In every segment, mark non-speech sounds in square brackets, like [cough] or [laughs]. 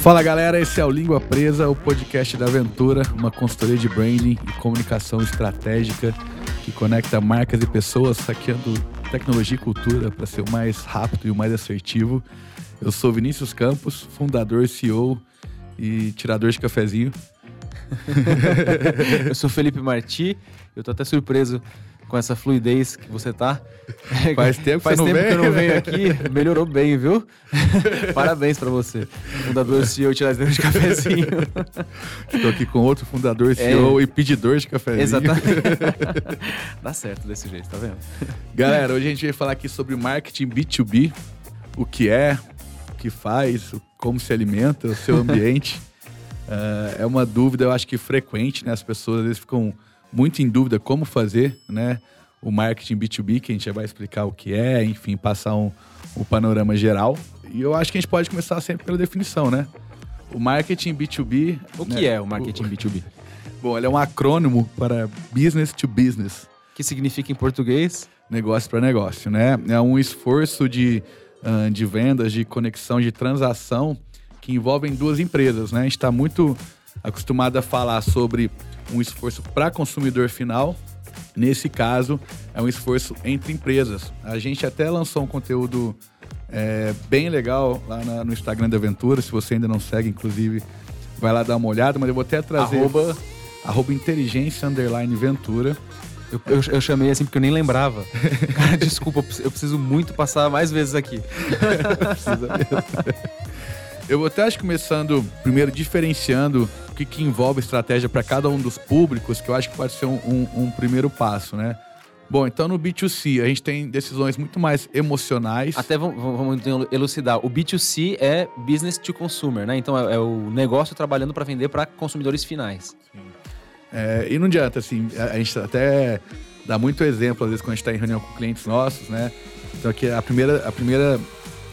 Fala galera, esse é o Língua Presa, o podcast da Aventura, uma consultoria de branding e comunicação estratégica que conecta marcas e pessoas saqueando tecnologia e cultura para ser o mais rápido e o mais assertivo. Eu sou Vinícius Campos, fundador, CEO e tirador de cafezinho. [laughs] eu sou Felipe Marti, eu tô até surpreso com essa fluidez que você tá. [laughs] Faz tempo, Faz que, tempo vem, que eu não venho aqui, melhorou bem, viu? [laughs] Parabéns para você. Fundador, CEO, tirador de cafezinho. Estou aqui com outro fundador, CEO é. e pedidor de cafezinho. Exatamente. [laughs] Dá certo desse jeito, tá vendo? Galera, hoje a gente vai falar aqui sobre marketing B2B, o que é, o que faz, como se alimenta, o seu ambiente. uh, é uma dúvida, eu acho que frequente, né? As pessoas às vezes ficam muito em dúvida como fazer, né? O marketing B2B, que a gente já vai explicar o que é, enfim, passar um, um panorama geral. E eu acho que a gente pode começar sempre pela definição, né? O marketing B2B. O que né? é o marketing o, B2B? [laughs] Bom, ele é um acrônimo para business to business. Que significa em português? Negócio para negócio, né? É um esforço de, uh, de vendas, de conexão, de transação que envolvem duas empresas, né? A gente está muito acostumado a falar sobre um esforço para consumidor final. Nesse caso, é um esforço entre empresas. A gente até lançou um conteúdo é, bem legal lá na, no Instagram da Aventura. Se você ainda não segue, inclusive, vai lá dar uma olhada. Mas eu vou até trazer. Arroba, arroba inteligência underline Ventura. Eu, eu, eu, chamei assim porque eu nem lembrava. [laughs] Cara, desculpa, eu preciso muito passar mais vezes aqui. [laughs] Precisa mesmo. Eu vou até acho começando primeiro diferenciando o que, que envolve estratégia para cada um dos públicos, que eu acho que pode ser um, um, um primeiro passo, né? Bom, então no B2C a gente tem decisões muito mais emocionais. Até vamos, elucidar. O B2C é business to consumer, né? Então é, é o negócio trabalhando para vender para consumidores finais. Sim. É, e não adianta, assim, a, a, gente até dá muito exemplo, às vezes, quando a gente está em reunião com clientes nossos, né? Então aqui a primeira, a primeira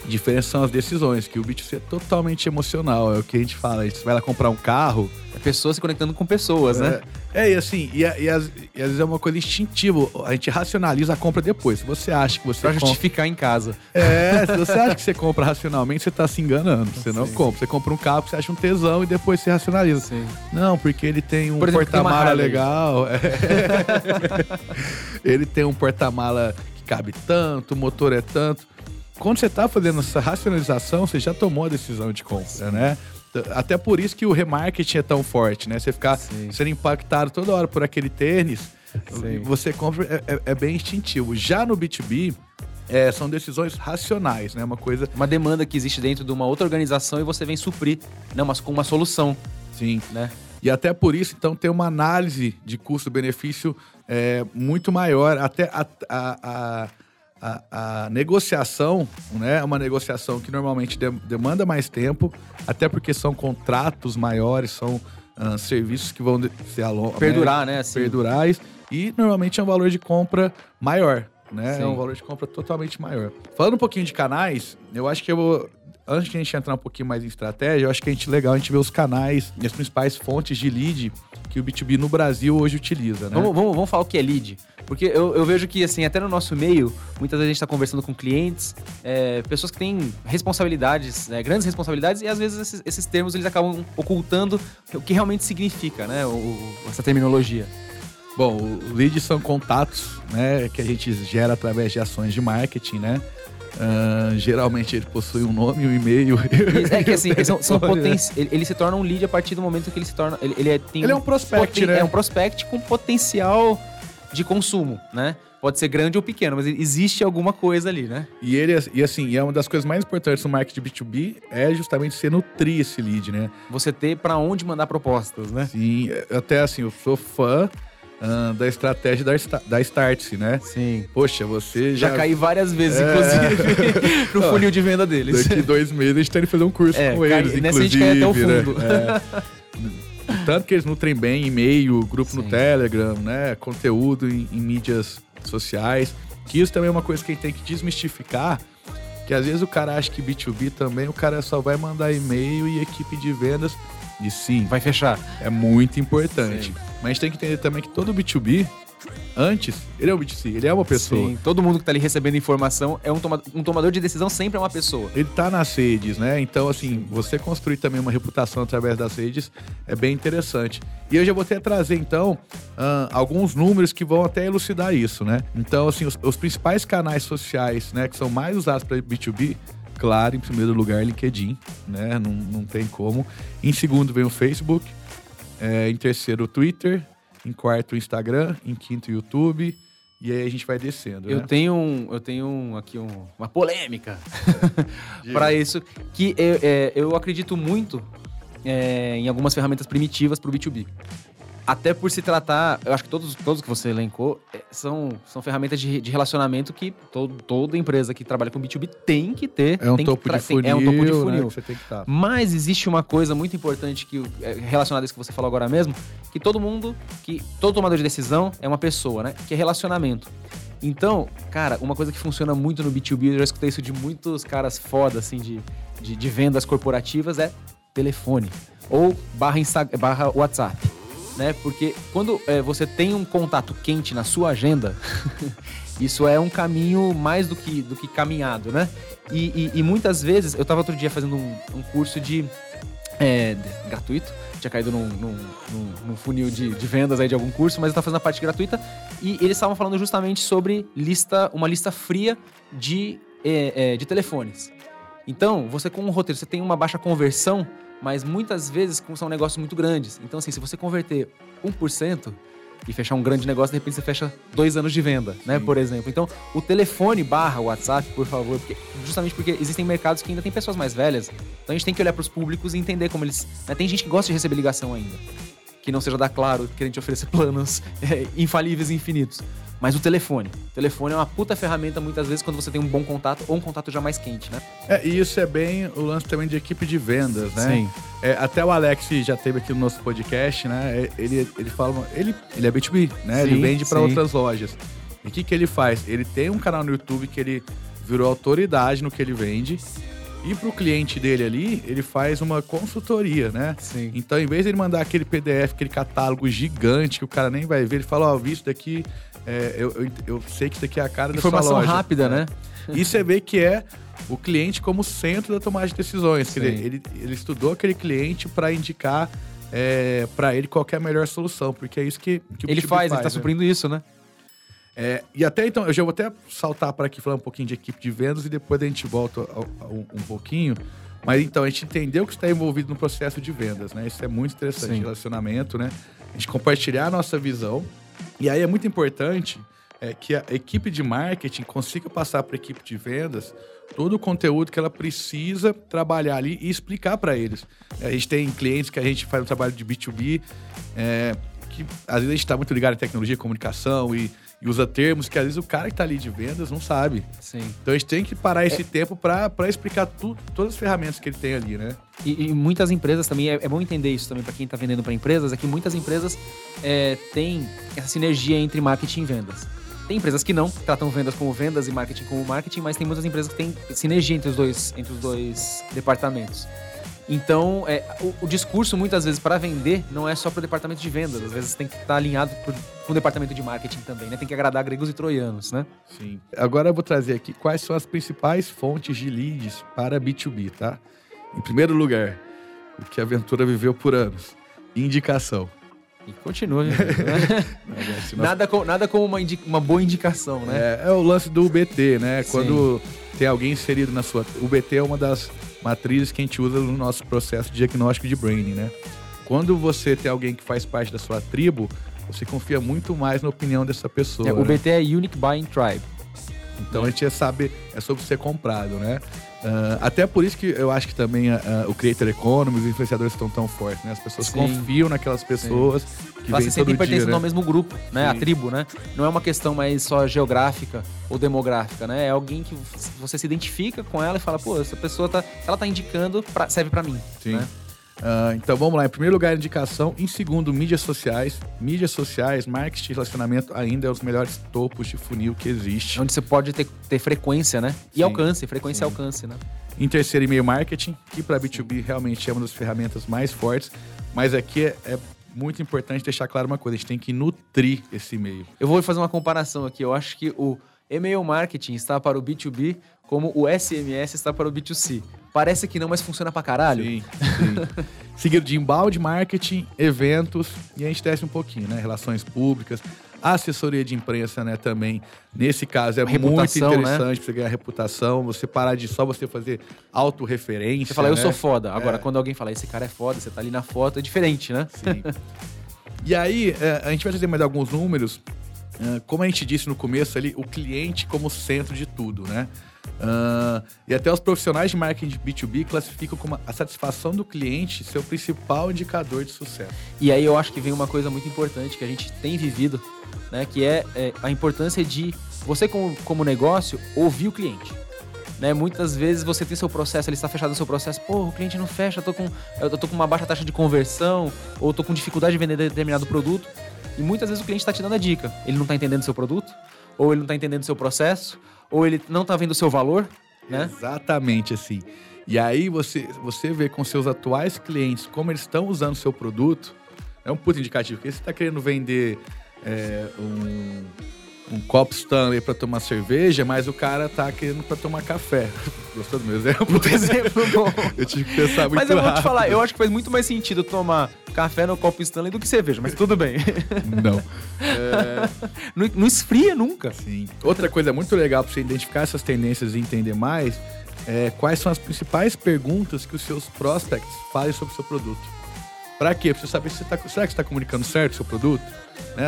diferença são as decisões, que o B2C é totalmente emocional. É o que a gente fala. A gente vai lá comprar um carro. É pessoas se conectando com pessoas, é, né? É, e assim, e, e, e, às vezes é uma coisa instintiva. A gente racionaliza a compra depois. Se você acha que você. Pra compra... justificar em casa. É, se você acha que você compra racionalmente, você tá se enganando. Você não compra. Você compra um carro que você acha um tesão e depois você racionaliza. Sim. Não, porque ele tem um porta-mala legal. É. [laughs] ele tem um porta-mala que cabe tanto, o motor é tanto quando você está fazendo essa racionalização, você já tomou a decisão de compra, né? Até por isso que o remarketing é tão forte, né? Você ficar Sim. sendo impactado toda hora por aquele tênis, Sim. você compra, é, é, é, bem instintivo. Já no B2B, é, são decisões racionais, né? Uma coisa. Uma demanda que existe dentro de uma outra organização e você vem suprir, né? Mas com uma solução. Sim. Né? E até por isso, então, tem uma análise de custo-benefício é, muito maior. Até a, a, a a, a, negociação, né, é uma negociação que normalmente de, demanda mais tempo, até porque são contratos maiores, são uh, serviços que vão ser a perdurar, né, assim. perdurais e normalmente é um valor de compra maior, né? Sim. É um valor de compra totalmente maior. Falando um pouquinho de canais, eu acho que eu vou antes de a gente entrar um pouquinho mais em estratégia, eu acho que a gente legal a gente ver os canais e as principais fontes de lead que o B2B no Brasil hoje utiliza, né? Vamos, vamos, vamos falar o que é lead. Porque eu, eu, vejo que, assim, até no nosso meio, muitas vezes a gente está conversando com clientes, é, pessoas que têm responsabilidades, né, grandes responsabilidades, e às vezes esses, esses, termos eles acabam ocultando o que realmente significa, né, o, essa terminologia. Bom, o lead são contatos, né, que a gente gera através de ações de marketing, né? Uh, geralmente ele possui um nome, um e-mail. É que assim, [laughs] são, são poten... ele, ele, se torna um lead a partir do momento que ele se torna. Ele, ele é, tem ele é um prospect, poten... né? É um prospect com potencial de consumo, né? Pode ser grande ou pequeno, mas existe alguma coisa ali, né? E ele, e assim, é uma das coisas mais importantes no marketing B2B é justamente você nutrir esse lead, né? Você ter para onde mandar propostas, né? Sim, até assim, eu sou fã uh, da estratégia da, da Startse, né? Sim. Poxa, você já. Já caí várias vezes, é... inclusive, [laughs] no funil de venda deles. Daqui dois meses a gente tem que fazer um curso é, com eles, cai, inclusive. Nessa a gente cai até o fundo. Né? É. [laughs] Tanto que eles nutrem bem e-mail, grupo Sim. no Telegram, né? Conteúdo em, em, mídias sociais. Que isso também é uma coisa que a gente tem que desmistificar. Que às vezes o cara acha que B2B também, o cara só vai mandar e-mail e equipe de vendas. E sim, vai fechar. É muito importante. Sim. Mas a gente tem que entender também que todo B2B antes, ele é um B2C, ele é uma pessoa. Sim, todo mundo que tá ali recebendo informação é um, toma um tomador de decisão, sempre é uma pessoa. Ele tá nas redes, né? Então, assim, você construir também uma reputação através das redes é bem interessante. E eu já vou até trazer, então, uh, alguns números que vão até elucidar isso, né? Então, assim, os, os principais canais sociais, né, que são mais usados para B2B, claro, em primeiro lugar, LinkedIn, né? Não, não tem como. Em segundo vem o Facebook. É, em terceiro, o Twitter em quarto o Instagram, em quinto o YouTube. E aí a gente vai descendo. Eu né? tenho, um, eu tenho um, aqui um, uma polêmica [laughs] [laughs] para isso, que eu, é, eu acredito muito é, em algumas ferramentas primitivas para o B2B. Até por se tratar, eu acho que todos, todos que você elencou é, são, são ferramentas de, de relacionamento que todo, toda empresa que trabalha com B2B tem que ter. É um, topo, de funil, é um topo de funil. Né, você tem que estar. Tá. Mas existe uma coisa muito importante que é, relacionada a isso que você falou agora mesmo, que todo mundo, que todo tomador de decisão é uma pessoa, né? Que é relacionamento. Então, cara, uma coisa que funciona muito no B2B, eu já escutei isso de muitos caras foda, assim, de, de, de vendas corporativas, é telefone. Ou barra, barra WhatsApp né? Porque quando é, você tem um contato quente na sua agenda, [laughs] isso é um caminho mais do que, do que caminhado, né? E, e, e muitas vezes, eu estava outro dia fazendo um, um curso de, é, de, gratuito, tinha caído num, num, num, num funil de, de, vendas aí de algum curso, mas eu estava fazendo a parte gratuita e eles estavam falando justamente sobre lista, uma lista fria de, é, é, de telefones. Então, você com um roteiro, você tem uma baixa conversão, mas muitas vezes são negócios muito grandes. Então, assim, se você converter 1% e fechar um grande negócio, de repente você fecha dois anos de venda, né? Por exemplo. Então, o telefone barra WhatsApp, por favor, porque, justamente porque existem mercados que ainda tem pessoas mais velhas. Então a gente tem que olhar para os públicos e entender como eles. Né? Tem gente que gosta de receber ligação ainda. Que não seja da Claro, querendo oferecer [laughs] planos é, infalíveis e infinitos. Mas o telefone. O telefone é uma puta ferramenta muitas vezes quando você tem um bom contato ou um contato já mais quente, né? É, e isso é bem o lance também de equipe de vendas, né? Sim. É, até o Alex já teve aqui no nosso podcast, né? É, ele, ele fala. Ele, ele é B2B, né? Sim, ele vende para outras lojas. E o que, que ele faz? Ele tem um canal no YouTube que ele virou autoridade no que ele vende. E para o cliente dele ali, ele faz uma consultoria, né? Sim. Então, em vez de ele mandar aquele PDF, aquele catálogo gigante que o cara nem vai ver, ele fala: Ó, oh, visto daqui é, eu, eu, eu, sei que isso aqui é a cara Informação da sua loja. rápida, né? E você vê que é o cliente como centro da tomada de decisões. Ele, ele, ele, estudou aquele cliente para indicar é, para ele qual é a melhor solução, porque é isso que, que ele faz, faz, ele está né? suprindo isso, né? É, e até então, eu já vou até saltar para aqui falar um pouquinho de equipe de vendas e depois a gente volta um, um pouquinho. Mas então, a gente entendeu que está envolvido no processo de vendas, né? Isso é muito interessante, Sim. relacionamento, né? A gente compartilhar a nossa visão e aí é muito importante é, que a equipe de marketing consiga passar para a equipe de vendas todo o conteúdo que ela precisa trabalhar ali e explicar para eles. A gente tem clientes que a gente faz um trabalho de B2B, é, que às vezes a gente está muito ligado em tecnologia, comunicação e e usa termos que às vezes o cara que está ali de vendas não sabe. Sim. Então a gente tem que parar esse é... tempo para explicar tudo, todas as ferramentas que ele tem ali, né? E, e muitas empresas também, é, é, bom entender isso também para quem está vendendo para empresas, é que muitas empresas é, têm essa sinergia entre marketing e vendas. Tem empresas que não, tratam vendas como vendas e marketing como marketing, mas tem muitas empresas que têm sinergia entre os dois, entre os dois departamentos. Então, é, o, o, discurso, muitas vezes, para vender, não é só para o departamento de vendas. Às vezes tem que estar tá alinhado com o departamento de marketing também, né? Tem que agradar gregos e troianos, né? Sim. Agora eu vou trazer aqui quais são as principais fontes de leads para B2B, tá? Em primeiro lugar, o que a Aventura viveu por anos. Indicação. E continua. Né? [laughs] [laughs] nada, com, nada como uma, uma boa indicação, né? É, é, o lance do UBT, né? Sim. Quando tem alguém inserido na sua... O UBT é uma das matrizes que a gente usa no nosso processo de diagnóstico de branding, né? Quando você tem alguém que faz parte da sua tribo, você confia muito mais na opinião dessa pessoa. É, o né? BT é Unique Buying Tribe. Então a gente é saber, é sobre ser comprado, né? Uh, até por isso que eu acho que também uh, o Creator Economy, os influenciadores estão tão fortes, né? As pessoas Sim. confiam naquelas pessoas Sim. que Elas se sentem pertencendo né? ao mesmo grupo, né? Sim. A tribo, né? Não é uma questão mais só geográfica ou demográfica, né? É alguém que você se identifica com ela e fala, pô, essa pessoa tá, ela tá indicando, pra, serve para mim, Sim. Né? Uh, então vamos lá, em primeiro lugar, indicação. Em segundo, mídias sociais. Mídias sociais, marketing e relacionamento ainda é os melhores topos de funil que existe. Onde você pode ter, ter frequência, né? E Sim. alcance, frequência e alcance, né? Em terceiro, e-mail marketing, que para B2B realmente é uma das ferramentas mais fortes. Mas aqui é, é muito importante deixar claro uma coisa: a gente tem que nutrir esse e-mail. Eu vou fazer uma comparação aqui. Eu acho que o e-mail marketing está para o B2B como o SMS está para o B2C. Parece que não, mas funciona pra caralho. Sim, sim. [laughs] Seguido de embalde, marketing, eventos e a gente desce um pouquinho, né? Relações públicas, assessoria de imprensa, né? Também. Nesse caso é muito Reputação, né? interessante pra você ganhar reputação, você parar de só você fazer autorreferência. Você fala, eu né? sou foda. Agora, quando alguém fala, esse cara é foda, você tá ali na foto, é diferente, né? Sim. e aí, é, a gente vai trazer mais alguns números. Como a gente disse no começo ali, o cliente como centro de tudo, né? Ah, e até os profissionais de marketing de B2B classificam como a satisfação do cliente seu principal indicador de sucesso. E aí eu acho que vem uma coisa muito importante que a gente tem vivido, né? Que é, é, a importância de você, como, como negócio, ouvir o cliente. Né? Muitas vezes você tem seu processo, ele está fechado o seu processo, pô, o cliente não fecha, eu tô, com, eu tô com uma baixa taxa de conversão, ou tô com dificuldade de vender determinado produto. E muitas vezes o cliente está te dando a dica. Ele não está entendendo seu produto, ou ele não está entendendo seu processo, ou ele não está vendo o seu valor, né? Exatamente assim. E aí você, você vê com seus atuais clientes como eles estão usando seu produto, é um puto indicativo. Porque você está querendo vender é, um, um copo Stanley para tomar cerveja, mas o cara tá querendo para tomar café. [laughs] Gostou do meu exemplo? Por exemplo, bom. [laughs] Eu tive que pensar muito Mas eu vou te rápido. falar, eu acho que faz muito mais sentido tomar café no copo Stanley do que cerveja, mas tudo bem. [laughs] Não. É, Não, não esfria nunca. Sim. Outra coisa muito legal para você identificar essas tendências e entender mais é quais são as principais perguntas que os seus prospects fazem sobre o seu produto. Para quê? Pra você saber se você tá, será que você está comunicando certo o seu produto? Né?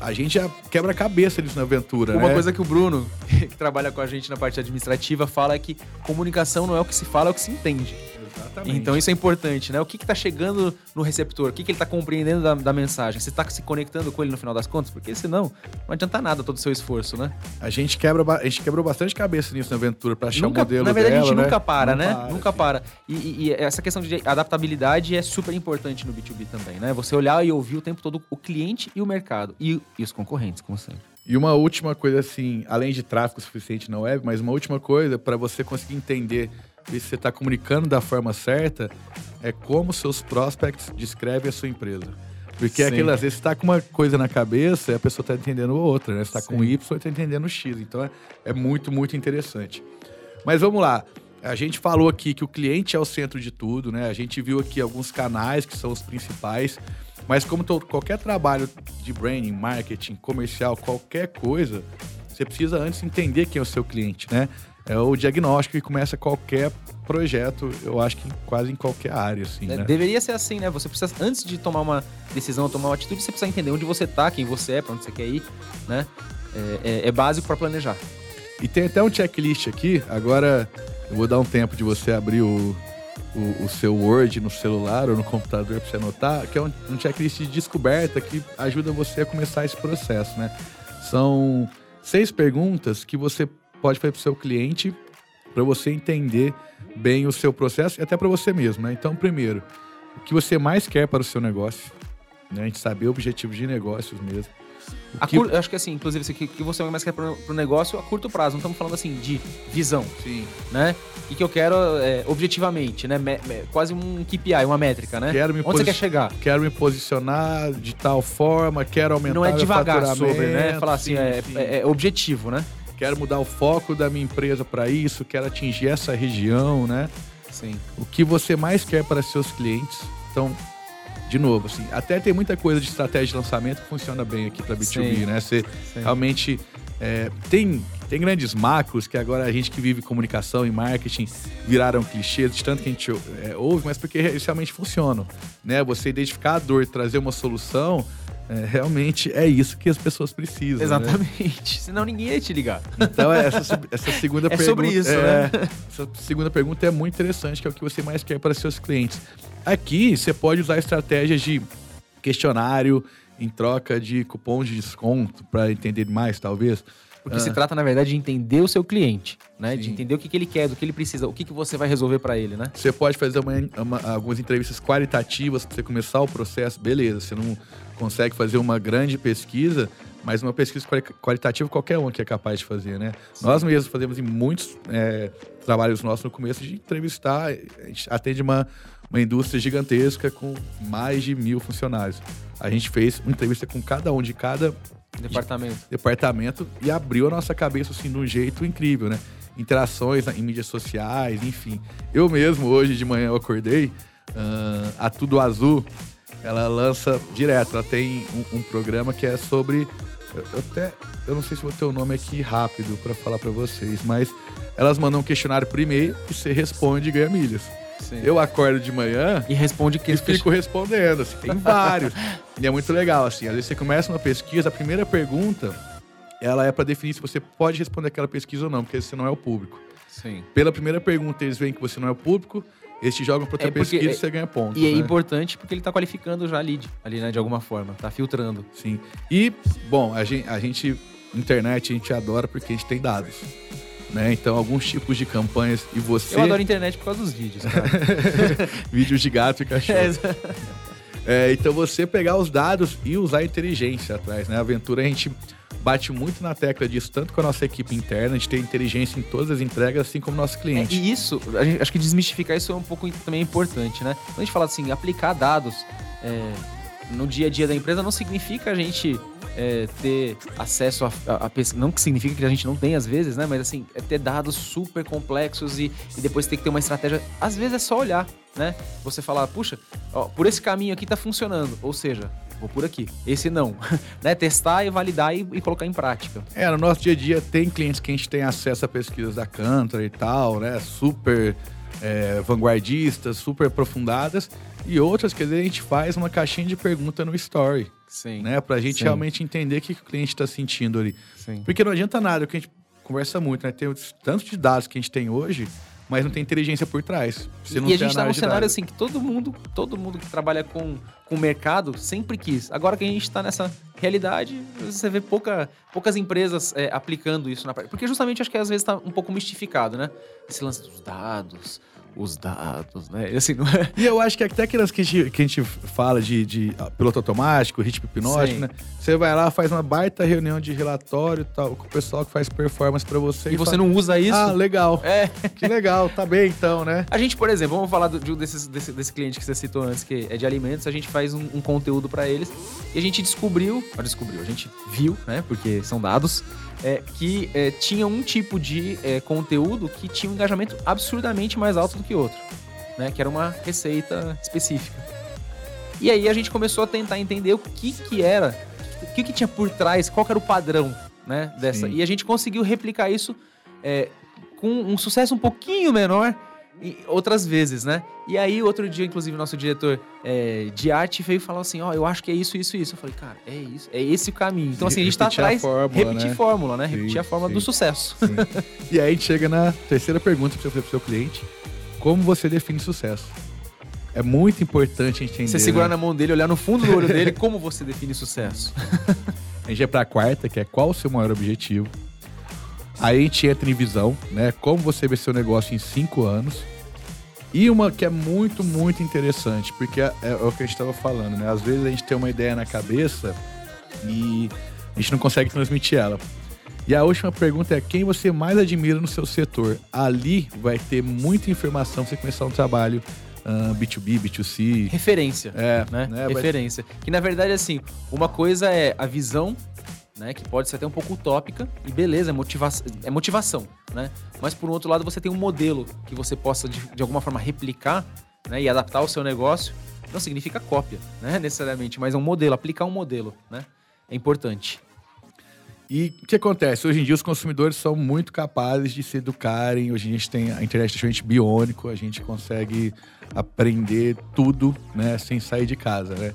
A, a gente já quebra a cabeça disso na aventura. Uma né? coisa que o Bruno, [laughs] que trabalha com a gente na parte administrativa, fala é que comunicação não é o que se fala, é o que se entende. Exatamente. Então isso é importante, né? O que está chegando no receptor? O que, que ele está compreendendo da, da mensagem? Você está se conectando com ele no final das contas? Porque senão não adianta nada todo o seu esforço, né? a gente quebra, a gente quebrou bastante cabeça nisso na aventura para achar Nunca- o modelo na verdade, a dela, gente né? nunca para, Não né? para, nunca sim. para. E, e- e essa questão de adaptabilidade é super importante no B2B também, né? Você olhar e ouvir o tempo todo o cliente e o mercado. E, e os concorrentes, como sempre. E uma última coisa, assim, além de tráfego suficiente na web, mas uma última coisa para você conseguir entender se você está comunicando da forma certa é como seus prospects descrevem a sua empresa. Porque Sim. aquilo, às vezes, você tá com uma coisa na cabeça e a pessoa tá entendendo outra, né? Você tá com. Y e tá entendendo X. Então é, é muito, muito interessante. Mas vamos lá. A gente falou aqui que o cliente é o centro de tudo, né? A gente viu aqui alguns canais que são os principais. Mas como to- qualquer trabalho de branding, marketing, comercial, qualquer coisa, você precisa antes entender quem é o seu cliente, né? É o diagnóstico que começa qualquer projeto, eu acho que quase em qualquer área, assim, É, né? Deveria ser assim, né? Você precisa, antes de tomar uma decisão, tomar uma atitude, você precisa entender onde você tá, quem você é, pra onde você quer ir, né? É, é- é básico para planejar. E tem até um checklist aqui. Agora eu vou dar um tempo de você abrir o, o, o seu Word no celular ou no computador para você anotar, que é um, um checklist de descoberta que ajuda você a começar esse processo, né? São seis perguntas que você pode fazer para o seu cliente para você entender bem o seu processo e até para você mesmo, né? Então, primeiro, o que você mais quer para o seu negócio, né? A gente saber objetivos de negócios mesmo. O A que- cur- Eu acho que assim, inclusive, o que, você mais quer pro, pro negócio a curto prazo. Não estamos falando assim de visão, Sim. né? E que eu quero é, objetivamente, né? Me- me- quase um KPI, uma métrica, né? Quero me Onde você posi- quer chegar? quero me posicionar de tal forma, quero aumentar Não é devagar sobre, né? Falar assim, sim, é, sim. é- é objetivo, né? Quero mudar o foco da minha empresa para isso, quero atingir essa região, né? Sim. O que você mais quer para seus clientes. Então, de novo, assim, até tem muita coisa de estratégia de lançamento que funciona bem aqui para B2B, Sim. né? Você Sim. realmente é, tem tem grandes macros que agora a gente que vive comunicação e marketing viraram clichês, de tanto que a gente é, ouve, mas porque realmente funcionam, né? Você identificar a dor, trazer uma solução, é, realmente é isso que as pessoas precisam. né? Exatamente. [laughs] Senão ninguém ia te ligar. Então essa, sub- essa segunda [laughs] É pergunta sobre isso, é, né? Essa segunda pergunta é muito interessante, que é o que você mais quer para seus clientes. Aqui você pode usar estratégias de questionário em troca de cupom de desconto para entender mais, talvez. Porque Ah. se trata, na verdade, de entender o seu cliente, né? De Sim. entender o que, que ele quer, do que ele precisa, o que, que você vai resolver para ele, né? Você pode fazer uma- uma- algumas entrevistas qualitativas para você começar o processo, beleza. Você não consegue fazer uma grande pesquisa, mas uma pesquisa quali- qualitativa qualquer um que é capaz de fazer, né? Nós mesmos fazemos em muitos é, trabalhos nossos no começo de entrevistar, a gente atende uma, uma indústria gigantesca com mais de mil funcionários. A gente fez uma entrevista com cada um de cada Departamento. departamento e abriu a nossa cabeça assim de um jeito incrível, né? Interações em mídias sociais, enfim. Eu mesmo, hoje de manhã, eu acordei, ah, a Tudo Azul, ela lança direto, ela tem um, um programa que é sobre. Eu, eu até. Eu não sei se vou ter o nome aqui rápido para falar para vocês, mas elas mandam um questionário por e-mail e você responde e ganha milhas. Sim. Eu acordo de manhã E responde que e fico respondendo, assim, tem [laughs] vários. e é muito legal, assim, às vezes você começa uma pesquisa, a primeira pergunta, ela é para definir se você pode responder aquela pesquisa ou não, porque você não é o público. Sim. Pela primeira pergunta, eles veem que você não é o público, eles te jogam para outra É porque- pesquisa e você ganha pontos. E é né? importante porque ele tá qualificando já a lead ali, né? De alguma forma. Tá filtrando. Sim. E, bom, a gente, a gente, internet, a gente adora porque a gente tem dados. Né? Então, alguns tipos de campanhas e você. Eu adoro internet por causa dos vídeos, cara. [laughs] vídeos de gato e cachorro. [laughs] É, É, então você pegar os dados e usar a inteligência atrás, né? A aventura a gente bate muito na tecla disso, tanto com a nossa equipe interna, a gente tem inteligência em todas as entregas, assim como nosso cliente. E isso, a gente- acho que desmistificar isso é um pouco também importante, né? Quando a gente fala assim, aplicar dados é, no dia a dia da empresa não significa a gente é, ter acesso a, a, a Não que significa que a gente não tem às vezes, né? Mas assim, é ter dados super complexos e, e depois ter que ter uma estratégia. Às vezes é só olhar, né? Você falar, puxa, ó, por esse caminho aqui tá funcionando. Ou seja, vou por aqui. Esse não. [laughs] né? Testar e validar e, e colocar em prática. É, no nosso dia a dia tem clientes que a gente tem acesso a pesquisas da Cantor e tal, né? Super é, vanguardistas, super aprofundadas. E outras que a gente faz uma caixinha de pergunta no story, Sim. né? Pra gente Sim. realmente entender o que o cliente tá sentindo ali. Sim. Porque não adianta nada, o que a gente conversa muito, né? Tem tanto de dados que a gente tem hoje, mas não tem inteligência por trás. Você não e a gente tá num cenário assim que todo mundo, todo mundo que trabalha com, com o mercado sempre quis. Agora que a gente tá nessa realidade, você vê pouca, poucas empresas é, aplicando isso na prática. Porque justamente acho que às vezes tá um pouco mistificado, né? Esse lance dos dados, os dados, né? E assim, não é. E eu acho que até aquelas que a gente, que a gente fala de, de ah, piloto automático, ritmo hipnótico, Sim. né? Você vai lá, faz uma baita reunião de relatório e tal, com o pessoal que faz performance pra você. E você fala, não usa isso. Ah, legal. É. Que legal, tá bem então, né? A gente, por exemplo, vamos falar do- de um desses, desse, desse cliente que você citou antes, que é de alimentos, a gente faz um, um conteúdo pra eles e a gente descobriu, ah, descobriu, a gente viu, né, porque são dados, é, que é, tinha um tipo de é, conteúdo que tinha um engajamento absurdamente mais alto do que outro, né, que era uma receita específica. E aí a gente começou a tentar entender o que que era, o que que tinha por trás, qual era o padrão, né, dessa. Sim. E a gente conseguiu replicar isso é, com um sucesso um pouquinho menor outras vezes, né? E aí, outro dia, inclusive, nosso diretor é, de arte veio falar assim: Ó, eu acho que é isso, isso, isso. Eu falei, cara, é isso, é esse o caminho. Então, assim, a gente tá Repetir a atrás. fórmula, repetir né? fórmula, né? Sim, repetir a fórmula sim. do sucesso. E aí a gente chega na terceira pergunta fazer pro seu cliente: como você define sucesso? É muito importante a gente entender. Você segurar né? na mão dele, olhar no fundo do olho dele, como você define sucesso. [laughs] A gente vai pra quarta, que é qual o seu maior objetivo. Aí a gente entra em visão, né? Como você vê seu negócio em cinco anos. E uma que é muito, muito interessante, porque é, é o que a gente estava falando, né? Às vezes a gente tem uma ideia na cabeça e a gente não consegue transmitir ela. E a última pergunta é quem você mais admira no seu setor? Ali vai ter muita informação pra você começar um trabalho ah, B2B, B2C. Referência. É, né? né? Referência. Que na verdade, assim, uma coisa é a visão, né? Que pode ser até um pouco utópica, e beleza, é, motiva é motivação, né? Mas por um outro lado, você tem um modelo que você possa, de, de alguma forma, replicar né? e adaptar ao seu negócio. Não significa cópia, né? [laughs] Necessariamente, mas é um modelo, aplicar um modelo, né? É importante. E o que acontece? Hoje em dia os consumidores são muito capazes de se educarem. Hoje a gente tem a internet gente biônico, a gente consegue aprender tudo, né, sem sair de casa, né?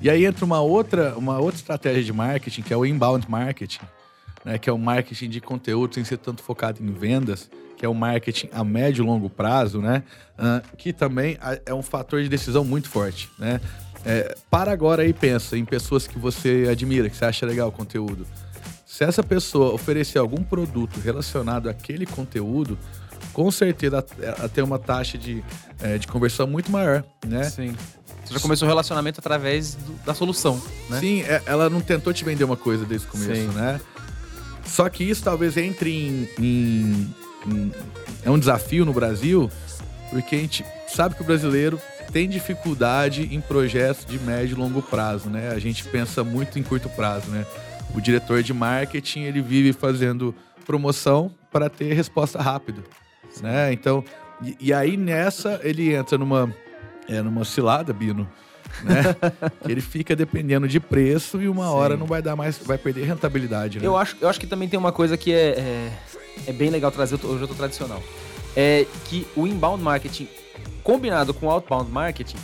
E aí entra uma outra, uma outra estratégia de marketing, que é o inbound marketing, né, que é o marketing de conteúdo sem ser tanto focado em vendas, que é o marketing a médio e longo prazo, né? ah, que também é um fator de decisão muito forte, né? É, para agora aí pensa em pessoas que você admira, que você acha legal o conteúdo. Se essa pessoa oferecer algum produto relacionado àquele conteúdo, com certeza ela tem uma taxa de, eh, de conversão muito maior, né? Sim. Você já começou o relacionamento através do- da solução, né? Sim, é- ela não tentou te vender uma coisa desde o começo, Sim. né? Só que isso talvez entre em, em- em- É um desafio no Brasil, porque a gente sabe que o brasileiro tem dificuldade em projetos de médio e longo prazo, né? A gente pensa muito em curto prazo, né? O diretor de marketing, ele vive fazendo promoção para ter resposta rápido, né? Então, e, e, aí nessa ele entra numa, é, numa cilada, Bino, né? [laughs] ele fica dependendo de preço e uma Sim. hora não vai dar mais, vai perder rentabilidade. Né? Eu, acho, eu acho que também tem uma coisa que é, é, é bem legal trazer, hoje eu tô tradicional. É que o inbound marketing combinado com o outbound marketing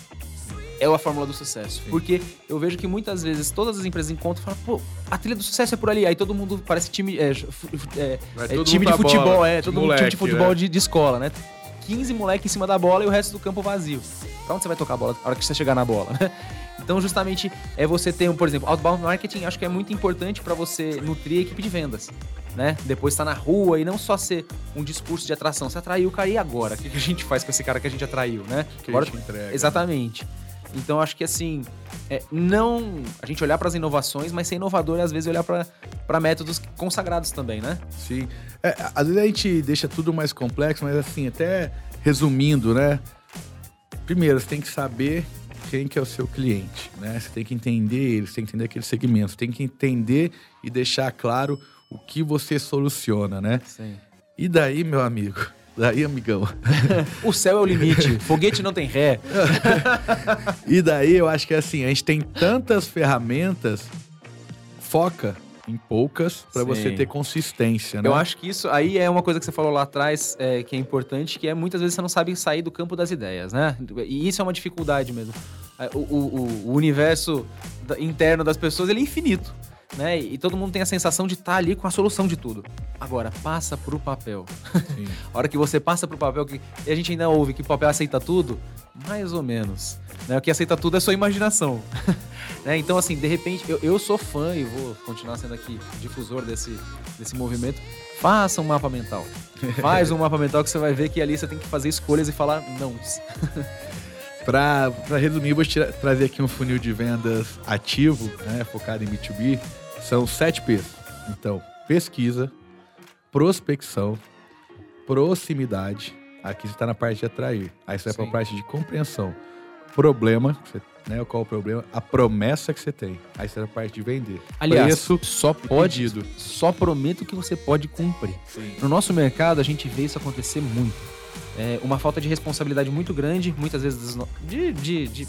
é a fórmula do sucesso. Sim. Porque eu vejo que muitas vezes todas as empresas encontram e falam, pô, a trilha do sucesso é por ali. Aí todo mundo parece time, é, é, é time de futebol, bola, é, todo mundo time de futebol né? de, de escola, né? 15 moleques em cima da bola e o resto do campo vazio. Pra onde você vai tocar a bola? A hora que você chegar na bola, né? [laughs] Então, justamente, é você ter, por exemplo, outbound marketing, acho que é muito importante para você nutrir a equipe de vendas, né? Depois estar tá na rua e não só ser um discurso de atração. Você atraiu o cara e agora? O que a gente faz com esse cara que a gente atraiu, né? Que agora, a gente entrega. Exatamente. Então, acho que assim, é, não a gente olhar para as inovações, mas ser inovador é às vezes olhar para métodos consagrados também, né? Sim. É, às vezes a gente deixa tudo mais complexo, mas assim, até resumindo, né? Primeiro, você tem que saber quem que é o seu cliente, né? Você tem que entender ele, você tem que entender aquele segmento, você tem que entender e deixar claro o que você soluciona, né? Sim. E daí, meu amigo, daí, amigão. [laughs] o céu é o limite, [laughs] foguete não tem ré. e daí eu acho que assim, a gente tem tantas ferramentas, foca em poucas para você ter consistência, né? Eu acho que isso aí é uma coisa que você falou lá atrás é, que é importante, que é muitas vezes você não sabe sair do campo das ideias, né? E isso é uma dificuldade mesmo. É, o, o, o universo interno das pessoas ele é infinito. Né? E todo mundo tem a sensação de estar tá ali com a solução de tudo. Agora, passa pro papel. [laughs] a hora que você passa pro papel, que e a gente ainda ouve que o papel aceita tudo, mais ou menos. Né? O que aceita tudo é sua imaginação. [laughs] né? Então, assim, de repente, eu, eu sou fã e vou continuar sendo aqui difusor desse, desse movimento. Faça um mapa mental. [laughs] Faz um mapa mental que você vai ver que ali você tem que fazer escolhas e falar não. Para resumir, vou tirar, trazer aqui um funil de vendas ativo, né, focado em B2B. São sete P's. Então, pesquisa, prospecção, proximidade. Aqui você está na parte de atrair. Aí você vai para a parte de compreensão. Problema, você, né? Qual é o problema? A promessa que você tem. Aí você está na parte de vender. Aliás, Preço só pode. Pedido. Só prometo que você pode cumprir. Sim. No nosso mercado, a gente vê isso acontecer muito. É uma falta de responsabilidade muito grande, muitas vezes de, de, de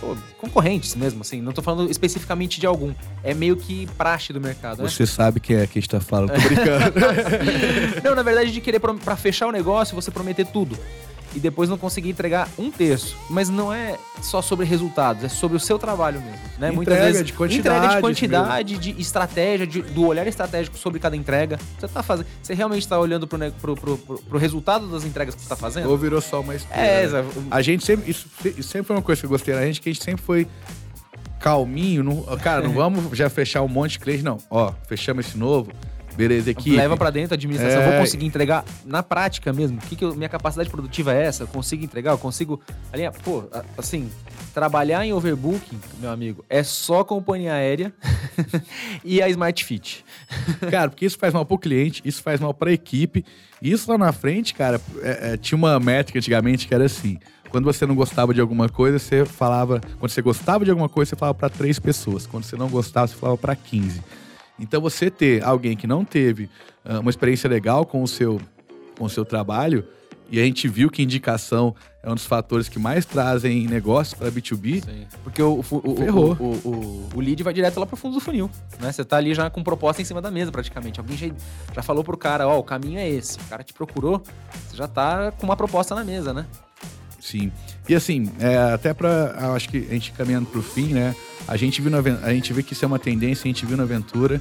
pô, concorrentes mesmo, assim. Não tô falando especificamente de algum. É meio que praxe do mercado. Né? Você sabe quem é que está falando, tô brincando. [laughs] não, na verdade, de querer para fechar o negócio, você prometer tudo e depois não conseguir entregar um terço. Mas não é só sobre resultados, é sobre o seu trabalho mesmo. Né? Entrega Muitas vezes, de quantidade. Entrega de quantidade, de estratégia, de, do olhar estratégico sobre cada entrega. Você tá fazendo. Você realmente está olhando pro, pro, pro, pro, pro resultado das entregas que você está fazendo? Ou virou só uma história? É, né? A gente sempre. Isso, isso sempre foi uma coisa que eu gostei da gente, que a gente sempre foi calminho. Não, cara, não [laughs] vamos já fechar um monte de cliente, não. Ó, fechamos esse novo Beleza, equipe. Leva para dentro a administração. É... Vou conseguir entregar na prática mesmo. O que, que eu, minha capacidade produtiva é essa? Eu consigo entregar? Eu consigo. Ali, pô, assim, trabalhar em overbooking, meu amigo, é só companhia aérea [laughs] e a Smart Fit. [laughs] cara, porque isso faz mal pro cliente, isso faz mal pra equipe. Isso lá na frente, cara, é, é, tinha uma métrica antigamente que era assim. Quando você não gostava de alguma coisa, você falava. Quando você gostava de alguma coisa, você falava para três pessoas. Quando você não gostava, você falava para 15. Então você ter alguém que não teve uh, uma experiência legal com o seu com o seu trabalho, e a gente viu que indicação é um dos fatores que mais trazem negócios para B2B. Sim. Porque o, o, o, o, o, lead vai direto lá pro fundo do funil. Né? Você tá ali já com proposta em cima da mesa, praticamente. Alguém já, já falou pro cara, ó, oh, o caminho é esse. O cara te procurou, você já tá com uma proposta na mesa, né? Sim. E assim, é, até para acho que a gente caminhando para o fim, né? A gente viu a gente vê que isso é uma tendência, a gente viu na aventura,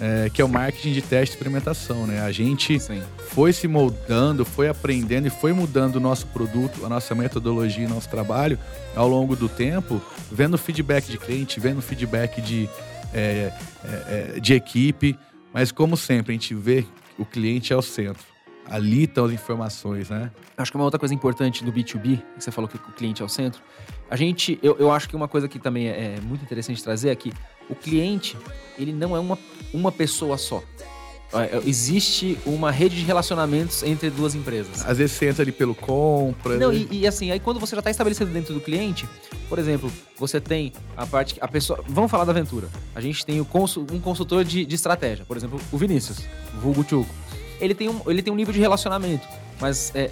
é, que é o marketing de teste e experimentação, né? A gente Sim. foi se moldando, foi aprendendo e foi mudando o nosso produto, a nossa metodologia, nosso trabalho ao longo do tempo, vendo feedback de cliente, vendo feedback de, é, é, é de equipe, mas como sempre a gente vê o cliente é o centro ali estão as informações, né? Acho que uma outra coisa importante do B2B, que você falou que o cliente é o centro, a gente, eu, eu acho que uma coisa que também é, é muito interessante trazer é que o cliente, ele não é uma, uma pessoa só. é, existe uma rede de relacionamentos entre duas empresas. Às vezes você entra ali pelo compra. Não, né? e, e assim, aí quando você já está estabelecido dentro do cliente, por exemplo, você tem a parte. A pessoa. Vamos falar da aventura. A gente tem o consul, um consultor de, de estratégia, por exemplo, o Vinícius, vulgo Tchuco. Ele tem um, ele tem um nível de relacionamento, mas é,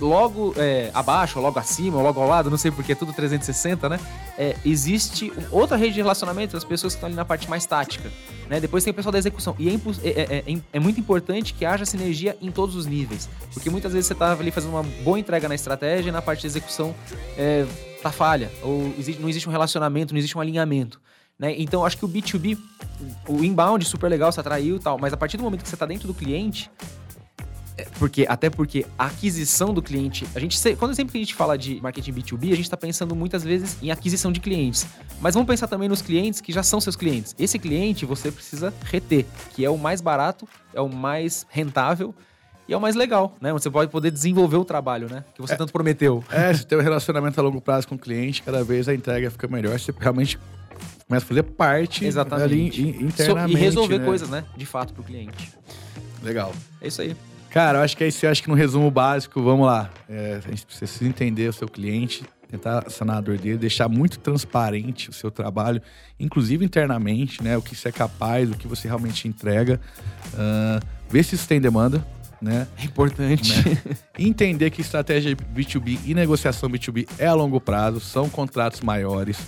logo é, abaixo, logo acima, logo ao lado, não sei porque é tudo 360, né? É, existe outra rede de relacionamento das pessoas que estão ali na parte mais tática. Né? Depois tem o pessoal da execução. E é, é, é, é, muito importante que haja sinergia em todos os níveis. Porque muitas vezes você está ali fazendo uma boa entrega na estratégia e na parte de execução é, tá falha. Ou não existe um relacionamento, não existe um alinhamento. Né? Então, acho que o B2B, o inbound, super legal, se atraiu e tal, mas a partir do momento que você está dentro do cliente, é, porque até porque a aquisição do cliente, a gente quando sempre que a gente fala de marketing B2B, a gente está pensando muitas vezes em aquisição de clientes. Mas vamos pensar também nos clientes que já são seus clientes. Esse cliente você precisa reter, que é o mais barato, é o mais rentável e é o mais legal, né? Você pode poder desenvolver o trabalho, né? Que você é, tanto prometeu. É, se tem um relacionamento a longo prazo com o cliente, cada vez a entrega fica melhor, você realmente começa a fazer parte Exatamente. ali internamente. E resolver né? coisas, né? De fato, para o cliente. Legal. É isso aí. Cara, eu acho que é isso. Eu acho que no resumo básico, vamos lá. É, a gente precisa entender o seu cliente, tentar sanar a dor dele, deixar muito transparente o seu trabalho, inclusive internamente, né? O que você é capaz, o que você realmente entrega. Uh, ver se isso tem demanda, né? É importante. Né? Entender que estratégia B2B e negociação B2B é a longo prazo, são contratos maiores.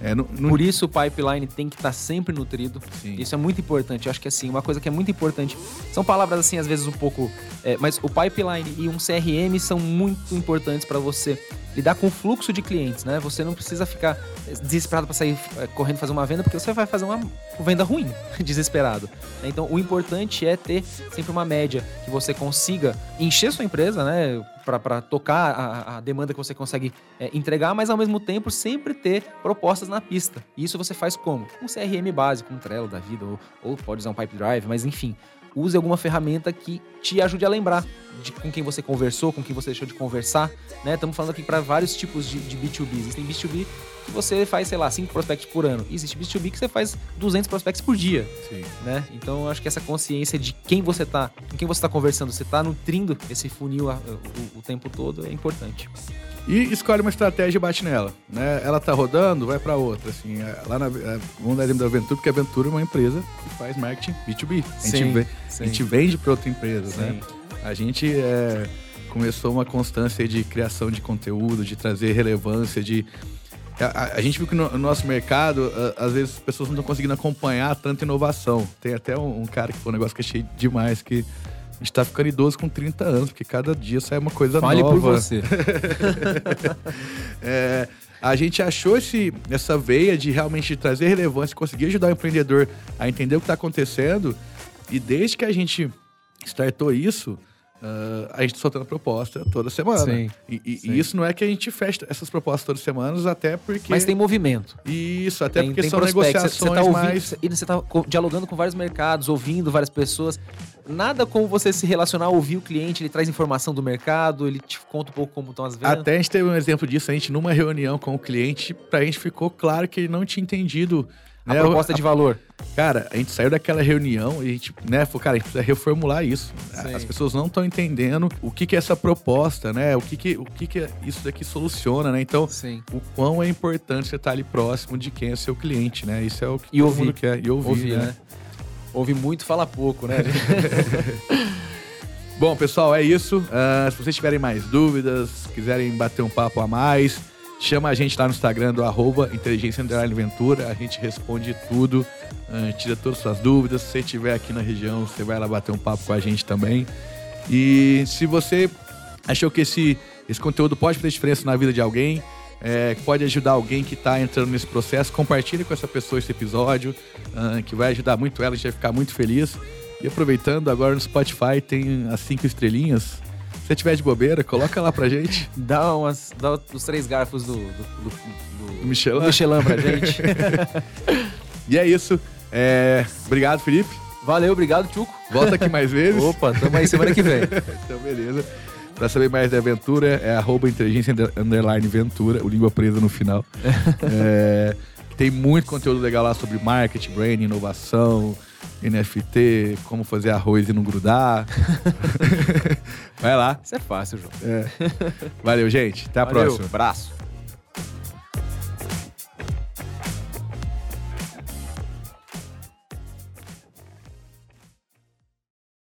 É. Por isso o pipeline tem que estar tá sempre nutrido. Sim. Isso é muito importante. Eu acho que assim, uma coisa que é muito importante. São palavras assim, às vezes, um pouco. É, mas o pipeline e um CRM são muito importantes para você lidar com o fluxo de clientes, né? Você não precisa ficar desesperado para sair é, correndo fazer uma venda, porque você vai fazer uma venda ruim, [laughs] desesperado. Então, o importante é ter sempre uma média que você consiga encher sua empresa, né? Para tocar a, a, demanda que você consegue é, entregar, mas ao mesmo tempo sempre ter propostas na pista. E isso você faz como? Um CRM básico, um Trello da vida, ou, ou pode usar um Pipe Drive, mas enfim, use alguma ferramenta que te ajude a lembrar de com quem você conversou, com quem você deixou de conversar, né? Estamos falando aqui para vários tipos de, de B2B. Existem B2B que você faz, sei lá, 5 prospects por ano. E existe B2B que você faz 200 prospects por dia, Sim. né? Então, eu acho que essa consciência de quem você tá, com quem você está conversando, você está nutrindo esse funil o, o, o tempo todo é importante. E escolhe uma estratégia e bate nela. Né? Ela tá rodando, vai para outra. Assim, é, lá na, é, vamos dar da Aventura, porque a Aventura é uma empresa que faz marketing B2B. A gente, sim, vende, sim. A gente vende para outra empresa, né? sim. né? A gente é, começou uma constância de criação de conteúdo, de trazer relevância, de a, a, gente viu que no, no nosso mercado, a, às vezes as pessoas não estão conseguindo acompanhar tanta inovação. Tem até um, um, cara que foi um negócio que achei demais, que a gente tá ficando idoso com 30 anos, porque cada dia sai uma coisa Fale nova. Fale por você. [laughs] é, a gente achou esse, essa veia de realmente trazer relevância, conseguir ajudar o empreendedor a entender o que está acontecendo. E desde que a gente startou isso, Uh, a gente soltando proposta toda semana. Sim, e, e, sim. isso não é que a gente fecha essas propostas todas as semanas, até porque. Mas tem movimento. Isso, até tem, porque tem são negociações você, tá ouvindo, mais. E você está dialogando com vários mercados, ouvindo várias pessoas. Nada como você se relacionar, ouvir o cliente, ele traz informação do mercado, ele te conta um pouco como estão as vendas. Até a gente teve um exemplo disso, a gente numa reunião com o cliente, pra gente ficou claro que ele não tinha entendido a né? proposta de valor. Cara, a gente saiu daquela reunião e a gente, né, falou, cara, a gente precisa reformular isso. Sim. As pessoas não estão entendendo o que, que é essa proposta, né? O que, que, o que, que isso daqui soluciona, né? Então, Sim. o quão é importante você estar ali próximo de quem é seu cliente, né? Isso é o que e todo ouvir. mundo quer. E ouvir, ouvir né? né? Ouve muito, fala pouco, né? [laughs] Bom, pessoal, é isso. Uh, se vocês tiverem mais dúvidas, quiserem bater um papo a mais, Chama a gente lá no Instagram do arroba Inteligência Underline Ventura. A gente responde tudo, uh, tira todas as suas dúvidas. Se você estiver aqui na região, você vai lá bater um papo com a gente também. E se você achou que esse, esse conteúdo pode fazer diferença na vida de alguém, é, pode ajudar alguém que está entrando nesse processo, compartilhe com essa pessoa esse episódio, uh, que vai ajudar muito ela, a gente vai ficar muito feliz. E aproveitando, agora no Spotify tem as cinco estrelinhas você tiver de bobeira, coloca lá pra gente. [laughs] Dá, umas, dá os três garfos do, do, do, do Michelin. Michelin pra gente. [laughs] e é isso. É... Obrigado, Felipe. Valeu, obrigado, Tchuco. Volta aqui mais vezes. Opa, tamo aí semana que vem. [laughs] então, beleza. Pra saber mais da aventura, é arroba inteligência underline ventura, o língua presa no final. [laughs] é, Tem muito conteúdo legal lá sobre marketing, brand, inovação, NFT, como fazer arroz e não grudar. [laughs] Vai lá. Isso é fácil, João. É. Valeu, gente. Até a Valeu, próxima. Abraço.